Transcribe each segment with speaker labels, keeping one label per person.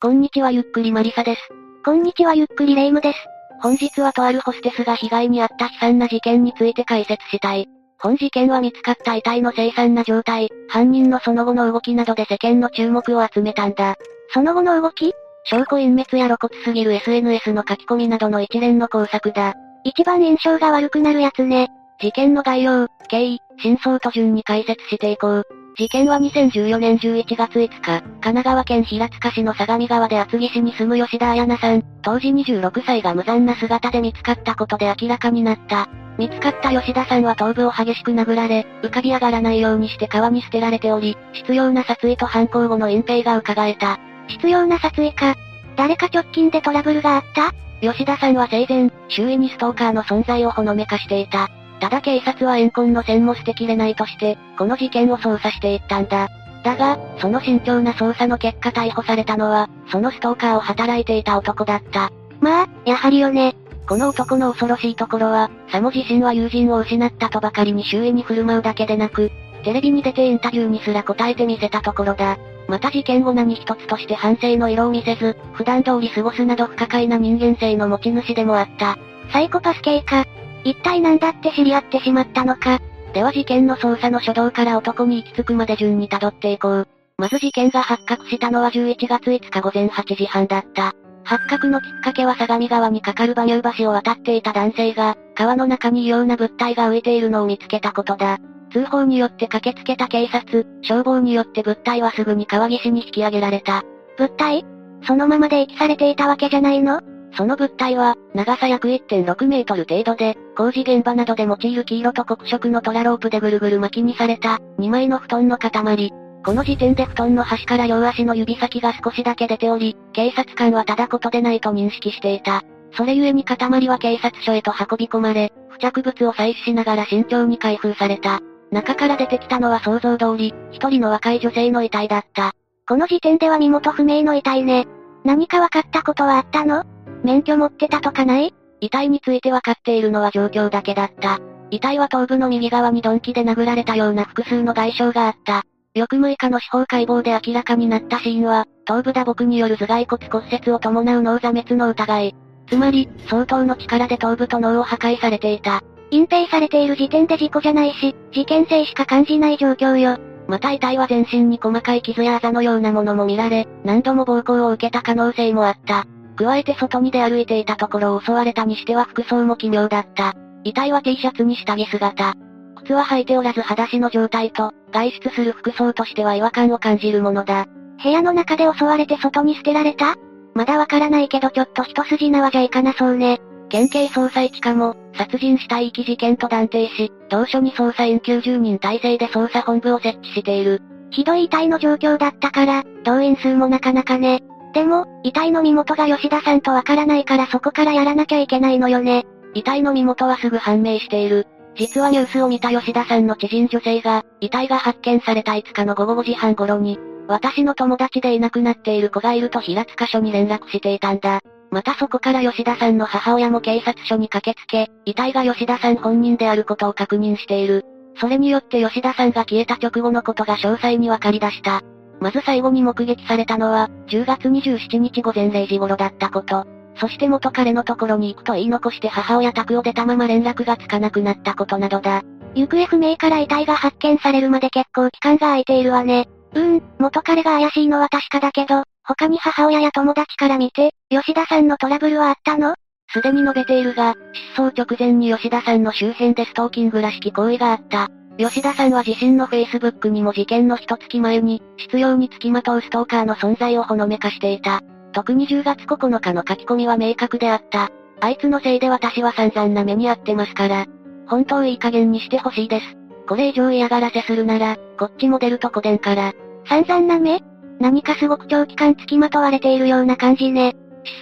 Speaker 1: こんにちはゆっくりマリサです。
Speaker 2: こんにちはゆっくりレイムです。
Speaker 1: 本日はとあるホステスが被害に遭った悲惨な事件について解説したい。本事件は見つかった遺体の凄惨な状態、犯人のその後の動きなどで世間の注目を集めたんだ。
Speaker 2: その後の動き
Speaker 1: 証拠隠滅や露骨すぎる SNS の書き込みなどの一連の工作だ。
Speaker 2: 一番印象が悪くなるやつね。
Speaker 1: 事件の概要、経緯、真相と順に解説していこう。事件は2014年11月5日、神奈川県平塚市の相模川で厚木市に住む吉田彩奈さん、当時26歳が無残な姿で見つかったことで明らかになった。見つかった吉田さんは頭部を激しく殴られ、浮かび上がらないようにして川に捨てられており、執拗な殺意と犯行後の隠蔽が伺えた。
Speaker 2: 執拗な殺意か。誰か直近でトラブルがあった？
Speaker 1: 吉田さんは生前、周囲にストーカーの存在をほのめかしていた。ただ警察は怨恨の線も捨てきれないとして、この事件を捜査していったんだ。だが、その慎重な捜査の結果逮捕されたのは、そのストーカーを働いていた男だった。
Speaker 2: まあ、やはりよね。
Speaker 1: この男の恐ろしいところは、サモ自身は友人を失ったとばかりに周囲に振る舞うだけでなく、テレビに出てインタビューにすら答えてみせたところだ。また事件後何一つとして反省の色を見せず、普段通り過ごすなど不可解な人間性の持ち主でもあった。
Speaker 2: サイコパス系か。一体何だって知り合ってしまったのか。
Speaker 1: では事件の捜査の初動から男に行き着くまで順に辿っていこう。まず事件が発覚したのは11月5日午前8時半だった。発覚のきっかけは相模川に架かる馬乳橋を渡っていた男性が、川の中に異様な物体が浮いているのを見つけたことだ。通報によって駆けつけた警察、消防によって物体はすぐに川岸に引き上げられた。
Speaker 2: 物体？そのままで遺棄されていたわけじゃないの？
Speaker 1: その物体は、長さ約1.6メートル程度で、工事現場などで用いる黄色と黒色のトラロープでぐるぐる巻きにされた、2枚の布団の塊。この時点で布団の端から両足の指先が少しだけ出ており、警察官はただことでないと認識していた。それゆえに塊は警察署へと運び込まれ、付着物を採取しながら慎重に開封された。中から出てきたのは想像通り、一人の若い女性の遺体だった。
Speaker 2: この時点では身元不明の遺体ね。何か分かったことはあったの？免許持ってたとかない？
Speaker 1: 遺体について分かっているのは状況だけだった。遺体は頭部の右側に鈍器で殴られたような複数の外傷があった。翌6日の司法解剖で明らかになった死因は、頭部打撲による頭蓋骨骨折を伴う脳挫滅の疑い。つまり、相当の力で頭部と脳を破壊されていた。
Speaker 2: 隠蔽されている時点で事故じゃないし、事件性しか感じない状況よ。
Speaker 1: また遺体は全身に細かい傷やあざのようなものも見られ、何度も暴行を受けた可能性もあった。加えて外に出歩いていたところを襲われたにしては服装も奇妙だった。遺体は T シャツに下着姿。靴は履いておらず裸足の状態と、外出する服装としては違和感を感じるものだ。
Speaker 2: 部屋の中で襲われて外に捨てられた？まだわからないけどちょっと一筋縄じゃいかなそうね。
Speaker 1: 県警捜査一課も、殺人死体遺棄事件と断定し、同署に捜査員90人体制で捜査本部を設置している。
Speaker 2: ひどい遺体の状況だったから、動員数もなかなかね。でも、遺体の身元が吉田さんとわからないからそこからやらなきゃいけないのよね。
Speaker 1: 遺体の身元はすぐ判明している。実はニュースを見た吉田さんの知人女性が、遺体が発見された5日の午後5時半頃に、私の友達でいなくなっている子がいると平塚署に連絡していたんだ。またそこから吉田さんの母親も警察署に駆けつけ、遺体が吉田さん本人であることを確認している。それによって吉田さんが消えた直後のことが詳細に分かり出した。まず最後に目撃されたのは、10月27日午前0時頃だったこと。そして元彼のところに行くと言い残して母親宅を出たまま連絡がつかなくなったことなどだ。
Speaker 2: 行方不明から遺体が発見されるまで結構期間が空いているわね。うーん、元彼が怪しいのは確かだけど、他に母親や友達から見て、吉田さんのトラブルはあったの？
Speaker 1: すでに述べているが、失踪直前に吉田さんの周辺でストーキングらしき行為があった。吉田さんは自身の Facebook にも事件の一月前に、執拗に付きまとうストーカーの存在をほのめかしていた。特に10月9日の書き込みは明確であった。あいつのせいで私は散々な目に遭ってますから。本当いい加減にしてほしいです。これ以上嫌がらせするなら、こっちも出るとこでんから。
Speaker 2: 散々な目何かすごく長期間付きまとわれているような感じね。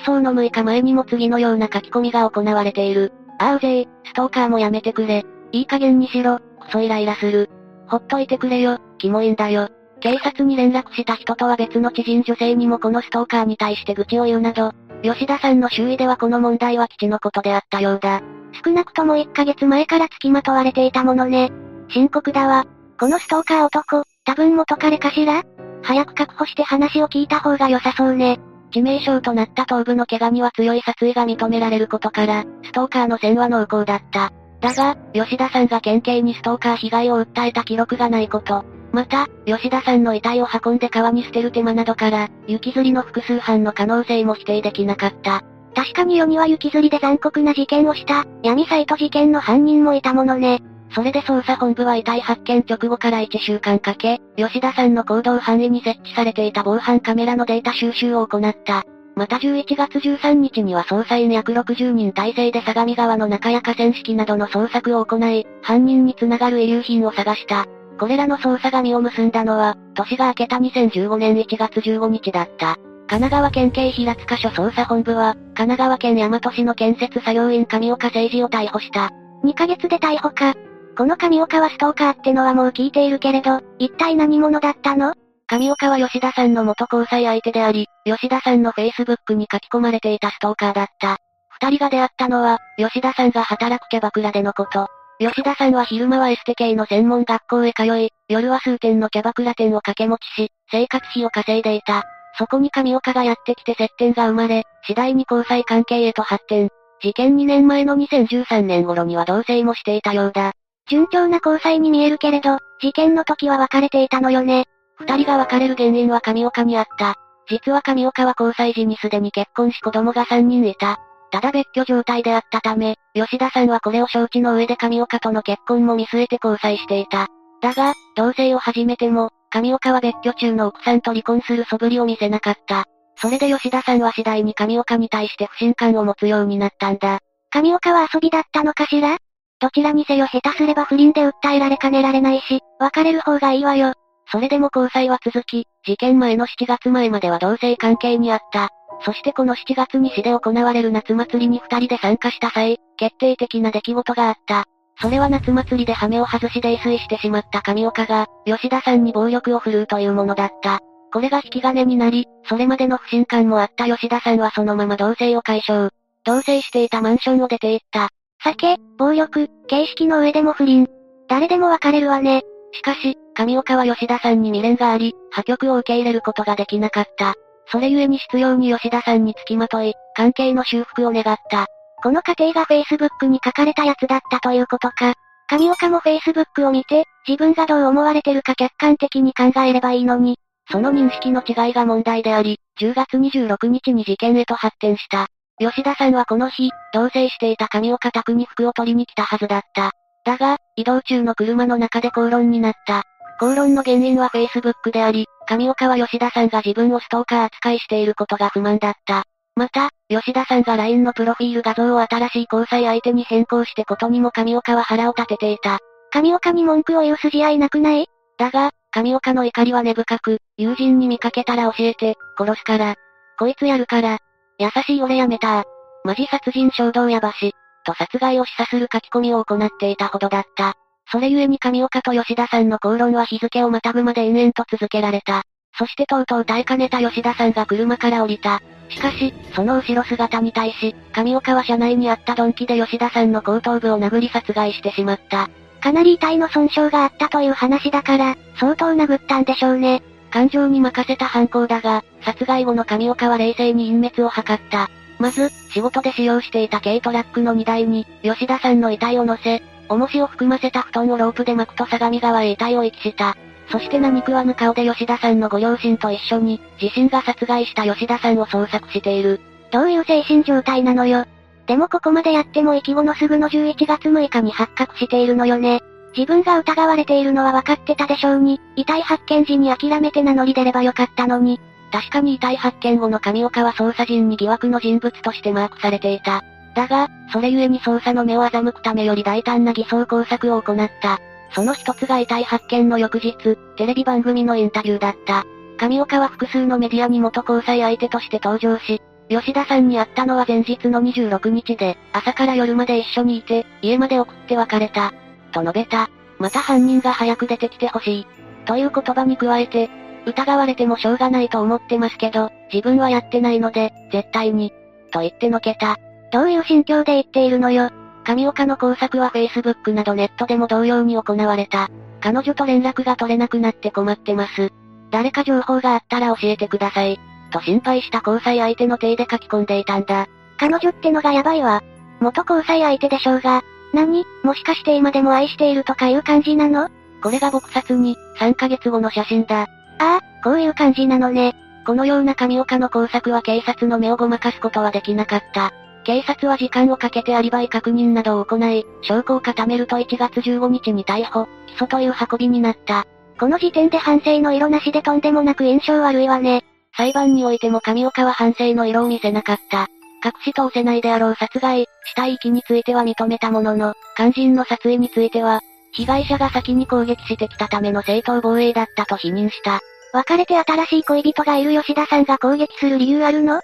Speaker 1: 失踪の6日前にも次のような書き込みが行われている。あうぜストーカーもやめてくれ。いい加減にしろ、クソイライラする。ほっといてくれよ、キモいんだよ。警察に連絡した人とは別の知人女性にもこのストーカーに対して愚痴を言うなど、吉田さんの周囲ではこの問題は基地のことであったようだ。
Speaker 2: 少なくとも1ヶ月前から付きまとわれていたものね。深刻だわ。このストーカー男、多分元彼かしら？早く確保して話を聞いた方が良さそうね。
Speaker 1: 致命傷となった頭部の怪我には強い殺意が認められることから、ストーカーの線は濃厚だった。だが、吉田さんが県警にストーカー被害を訴えた記録がないこと。また、吉田さんの遺体を運んで川に捨てる手間などから、雪吊りの複数犯の可能性も否定できなかった。
Speaker 2: 確かに世には雪吊りで残酷な事件をした、闇サイト事件の犯人もいたものね。
Speaker 1: それで捜査本部は遺体発見直後から1週間かけ、吉田さんの行動範囲に設置されていた防犯カメラのデータ収集を行った。また11月13日には捜査員約60人体制で相模川の中や河川敷などの捜索を行い、犯人につながる遺留品を探した。これらの捜査が実を結んだのは、年が明けた2015年1月15日だった。神奈川県警平塚署捜査本部は、神奈川県大和市の建設作業員上岡誠二を逮捕した。
Speaker 2: 2ヶ月で逮捕か。この上岡はストーカーってのはもう聞いているけれど、一体何者だったの？
Speaker 1: 上岡は吉田さんの元交際相手であり、吉田さんの Facebook に書き込まれていたストーカーだった。二人が出会ったのは、吉田さんが働くキャバクラでのこと。吉田さんは昼間はエステ系の専門学校へ通い、夜は数店のキャバクラ店を掛け持ちし、生活費を稼いでいた。そこに上岡がやってきて接点が生まれ、次第に交際関係へと発展。事件2年前の2013年頃には同棲もしていたようだ。
Speaker 2: 順調な交際に見えるけれど、事件の時は別れていたのよね。
Speaker 1: 二人が別れる原因は上岡にあった。実は上岡は交際時にすでに結婚し子供が三人いた。ただ別居状態であったため、吉田さんはこれを承知の上で上岡との結婚も見据えて交際していた。だが、同棲を始めても、上岡は別居中の奥さんと離婚する素振りを見せなかった。それで吉田さんは次第に上岡に対して不信感を持つようになったんだ。
Speaker 2: 上岡は遊びだったのかしら？どちらにせよ下手すれば不倫で訴えられかねられないし、別れる方がいいわよ。
Speaker 1: それでも交際は続き、事件前の7月前までは同性関係にあった。そしてこの7月に市で行われる夏祭りに二人で参加した際、決定的な出来事があった。それは夏祭りで羽目を外し泥酔してしまった上岡が、吉田さんに暴力を振るうというものだった。これが引き金になり、それまでの不信感もあった吉田さんはそのまま同棲を解消。同棲していたマンションを出て行った。
Speaker 2: 酒、暴力、形式の上でも不倫。誰でも別れるわね。
Speaker 1: しかし、上岡は吉田さんに未練があり、破局を受け入れることができなかった。それゆえに必要に吉田さんに付きまとい、関係の修復を願った。
Speaker 2: この過程が Facebook に書かれたやつだったということか。上岡も Facebook を見て、自分がどう思われてるか客観的に考えればいいのに。
Speaker 1: その認識の違いが問題であり、10月26日に事件へと発展した。吉田さんはこの日、同棲していた上岡宅に服を取りに来たはずだった。だが、移動中の車の中で口論になった。口論の原因は Facebook であり、上岡は吉田さんが自分をストーカー扱いしていることが不満だった。また、吉田さんが LINE のプロフィール画像を新しい交際相手に変更してことにも上岡は腹を立てていた。
Speaker 2: 上岡に文句を言う筋合いなくない？
Speaker 1: だが、上岡の怒りは根深く、友人に見かけたら教えて、殺すから。こいつやるから、優しい俺やめたマジ殺人衝動やばし、と殺害を示唆する書き込みを行っていたほどだった。それゆえに上岡と吉田さんの口論は日付をまたぐまで延々と続けられた。そしてとうとう耐えかねた吉田さんが車から降りた。しかし、その後ろ姿に対し、上岡は車内にあった鈍器で吉田さんの後頭部を殴り殺害してしまった。
Speaker 2: かなり遺体の損傷があったという話だから、相当殴ったんでしょうね。
Speaker 1: 感情に任せた犯行だが、殺害後の上岡は冷静に隠滅を図った。まず、仕事で使用していた軽トラックの荷台に、吉田さんの遺体を乗せ、重しを含ませた布団をロープで巻くと相模川へ遺体を遺棄した。そして何食わぬ顔で吉田さんのご両親と一緒に、自身が殺害した吉田さんを捜索している。
Speaker 2: どういう精神状態なのよ。でもここまでやっても生き後のすぐの11月6日に発覚しているのよね。自分が疑われているのは分かってたでしょうに、遺体発見時に諦めて名乗り出ればよかったのに。
Speaker 1: 確かに遺体発見後の上岡は捜査陣に疑惑の人物としてマークされていた。だが、それゆえに捜査の目を欺くためより大胆な偽装工作を行った。その一つが遺体発見の翌日、テレビ番組のインタビューだった。上岡は複数のメディアに元交際相手として登場し、吉田さんに会ったのは前日の26日で、朝から夜まで一緒にいて、家まで送って別れた。と述べた。また犯人が早く出てきてほしい。という言葉に加えて、疑われてもしょうがないと思ってますけど、自分はやってないので、絶対に。と言ってのけた。
Speaker 2: どういう心境で言っているのよ。
Speaker 1: 上岡の工作は Facebook などネットでも同様に行われた。彼女と連絡が取れなくなって困ってます。誰か情報があったら教えてください。と心配した交際相手の手で書き込んでいたんだ。
Speaker 2: 彼女ってのがやばいわ。元交際相手でしょうが。何？もしかして今でも愛しているとかいう感じなの？
Speaker 1: これが撲殺に、3ヶ月後の写真だ。あ
Speaker 2: あ、こういう感じなのね。
Speaker 1: このような神岡の工作は警察の目をごまかすことはできなかった。警察は時間をかけてアリバイ確認などを行い、証拠を固めると1月15日に逮捕、起訴という運びになった。
Speaker 2: この時点で反省の色なしでとんでもなく印象悪いわね。
Speaker 1: 裁判においても神岡は反省の色を見せなかった。隠し通せないであろう殺害、死体遺棄については認めたものの、肝心の殺意については、被害者が先に攻撃してきたための正当防衛だったと否認した。
Speaker 2: 別れて新しい恋人がいる吉田さんが攻撃する理由あるの？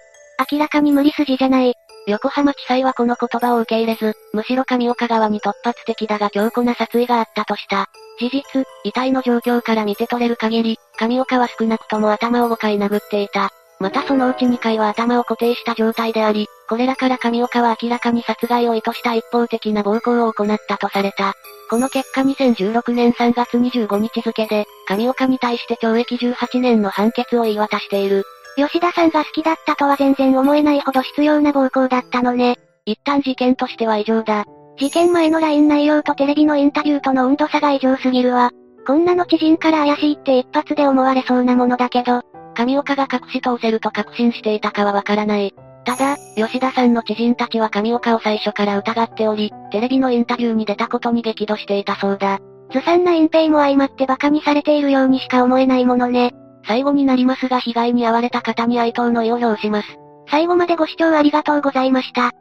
Speaker 2: 明らかに無理筋じゃない。
Speaker 1: 横浜地裁はこの言葉を受け入れず、むしろ上岡側に突発的だが強固な殺意があったとした。事実、遺体の状況から見て取れる限り、上岡は少なくとも頭を5回殴っていた。またそのうち2回は頭を固定した状態であり、これらから上岡は明らかに殺害を意図した一方的な暴行を行ったとされた。この結果2016年3月25日付で、上岡に対して懲役18年の判決を言い渡している。
Speaker 2: 吉田さんが好きだったとは全然思えないほど必要な暴行だったのね。
Speaker 1: 一旦事件としては異常だ。
Speaker 2: 事件前の LINE 内容とテレビのインタビューとの温度差が異常すぎるわ。こんなの知人から怪しいって一発で思われそうなものだけど、
Speaker 1: 神岡が隠し通せると確信していたかはわからない。ただ、吉田さんの知人たちは神岡を最初から疑っており、テレビのインタビューに出たことに激怒していたそうだ。
Speaker 2: ずさんな隠蔽も相まって馬鹿にされているようにしか思えないものね。
Speaker 1: 最後になりますが被害に遭われた方に哀悼の意を表します。
Speaker 2: 最後までご視聴ありがとうございました。